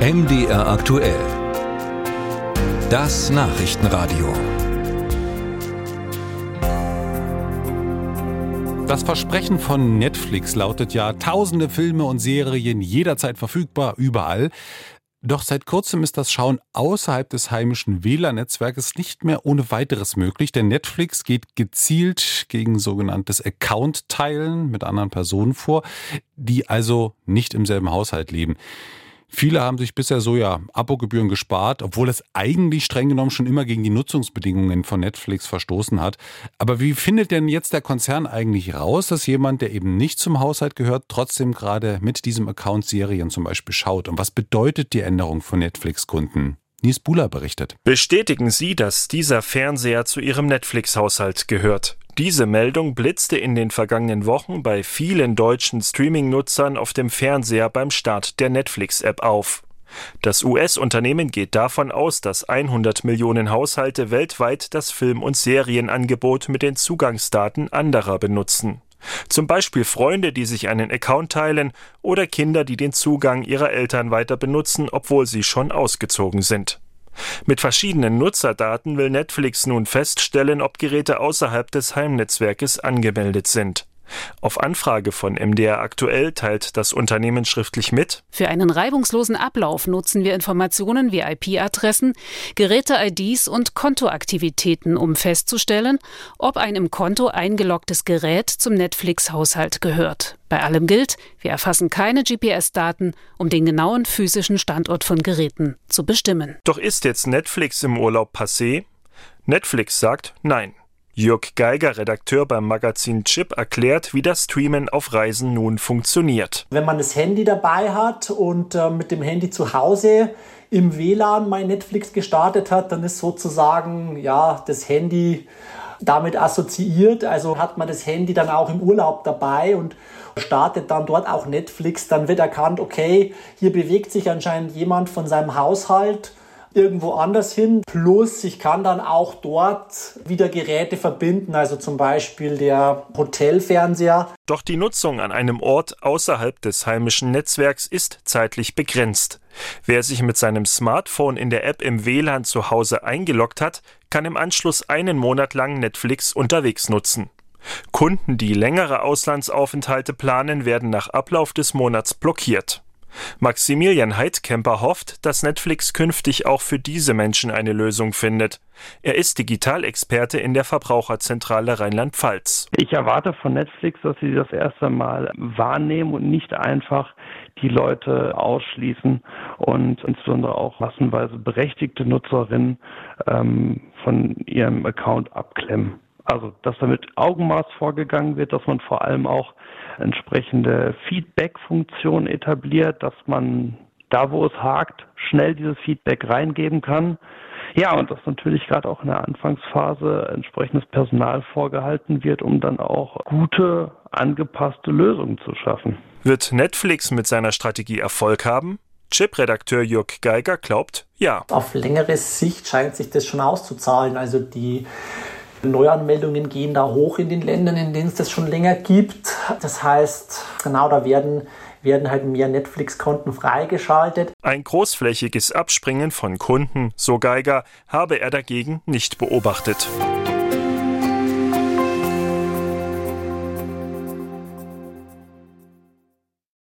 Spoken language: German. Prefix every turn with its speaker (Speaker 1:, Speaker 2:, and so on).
Speaker 1: MDR aktuell. Das Nachrichtenradio.
Speaker 2: Das Versprechen von Netflix lautet ja tausende Filme und Serien jederzeit verfügbar, überall. Doch seit kurzem ist das Schauen außerhalb des heimischen WLAN-Netzwerkes nicht mehr ohne weiteres möglich, denn Netflix geht gezielt gegen sogenanntes Account-Teilen mit anderen Personen vor, die also nicht im selben Haushalt leben. Viele haben sich bisher so ja Abogebühren gespart, obwohl es eigentlich streng genommen schon immer gegen die Nutzungsbedingungen von Netflix verstoßen hat. Aber wie findet denn jetzt der Konzern eigentlich raus, dass jemand, der eben nicht zum Haushalt gehört, trotzdem gerade mit diesem Account Serien zum Beispiel schaut? Und was bedeutet die Änderung von Netflix-Kunden? Nies Bula berichtet.
Speaker 3: Bestätigen Sie, dass dieser Fernseher zu Ihrem Netflix-Haushalt gehört? Diese Meldung blitzte in den vergangenen Wochen bei vielen deutschen Streaming-Nutzern auf dem Fernseher beim Start der Netflix-App auf. Das US-Unternehmen geht davon aus, dass 100 Millionen Haushalte weltweit das Film- und Serienangebot mit den Zugangsdaten anderer benutzen. Zum Beispiel Freunde, die sich einen Account teilen oder Kinder, die den Zugang ihrer Eltern weiter benutzen, obwohl sie schon ausgezogen sind. Mit verschiedenen Nutzerdaten will Netflix nun feststellen, ob Geräte außerhalb des Heimnetzwerkes angemeldet sind. Auf Anfrage von MDR aktuell teilt das Unternehmen schriftlich mit.
Speaker 4: Für einen reibungslosen Ablauf nutzen wir Informationen wie IP-Adressen, Geräte-IDs und Kontoaktivitäten, um festzustellen, ob ein im Konto eingeloggtes Gerät zum Netflix-Haushalt gehört. Bei allem gilt, wir erfassen keine GPS-Daten, um den genauen physischen Standort von Geräten zu bestimmen.
Speaker 3: Doch ist jetzt Netflix im Urlaub passé? Netflix sagt nein. Jörg Geiger, Redakteur beim Magazin Chip, erklärt, wie das Streamen auf Reisen nun funktioniert.
Speaker 5: Wenn man das Handy dabei hat und äh, mit dem Handy zu Hause im WLAN mein Netflix gestartet hat, dann ist sozusagen ja das Handy damit assoziiert. Also hat man das Handy dann auch im Urlaub dabei und startet dann dort auch Netflix, dann wird erkannt, okay, hier bewegt sich anscheinend jemand von seinem Haushalt irgendwo anders hin. Plus, ich kann dann auch dort wieder Geräte verbinden, also zum Beispiel der Hotelfernseher.
Speaker 3: Doch die Nutzung an einem Ort außerhalb des heimischen Netzwerks ist zeitlich begrenzt. Wer sich mit seinem Smartphone in der App im WLAN zu Hause eingeloggt hat, kann im Anschluss einen Monat lang Netflix unterwegs nutzen. Kunden, die längere Auslandsaufenthalte planen, werden nach Ablauf des Monats blockiert. Maximilian Heidkemper hofft, dass Netflix künftig auch für diese Menschen eine Lösung findet. Er ist Digitalexperte in der Verbraucherzentrale Rheinland-Pfalz.
Speaker 6: Ich erwarte von Netflix, dass sie das erste Mal wahrnehmen und nicht einfach die Leute ausschließen und insbesondere auch massenweise berechtigte Nutzerinnen ähm, von ihrem Account abklemmen. Also, dass da mit Augenmaß vorgegangen wird, dass man vor allem auch entsprechende Feedback-Funktion etabliert, dass man da, wo es hakt, schnell dieses Feedback reingeben kann. Ja, und dass natürlich gerade auch in der Anfangsphase entsprechendes Personal vorgehalten wird, um dann auch gute, angepasste Lösungen zu schaffen.
Speaker 3: Wird Netflix mit seiner Strategie Erfolg haben? Chip-Redakteur Jörg Geiger glaubt, ja.
Speaker 5: Auf längere Sicht scheint sich das schon auszuzahlen. Also die Neuanmeldungen gehen da hoch in den Ländern, in denen es das schon länger gibt. Das heißt, genau da werden werden halt mehr Netflix-Konten freigeschaltet.
Speaker 3: Ein großflächiges Abspringen von Kunden, so Geiger, habe er dagegen nicht beobachtet.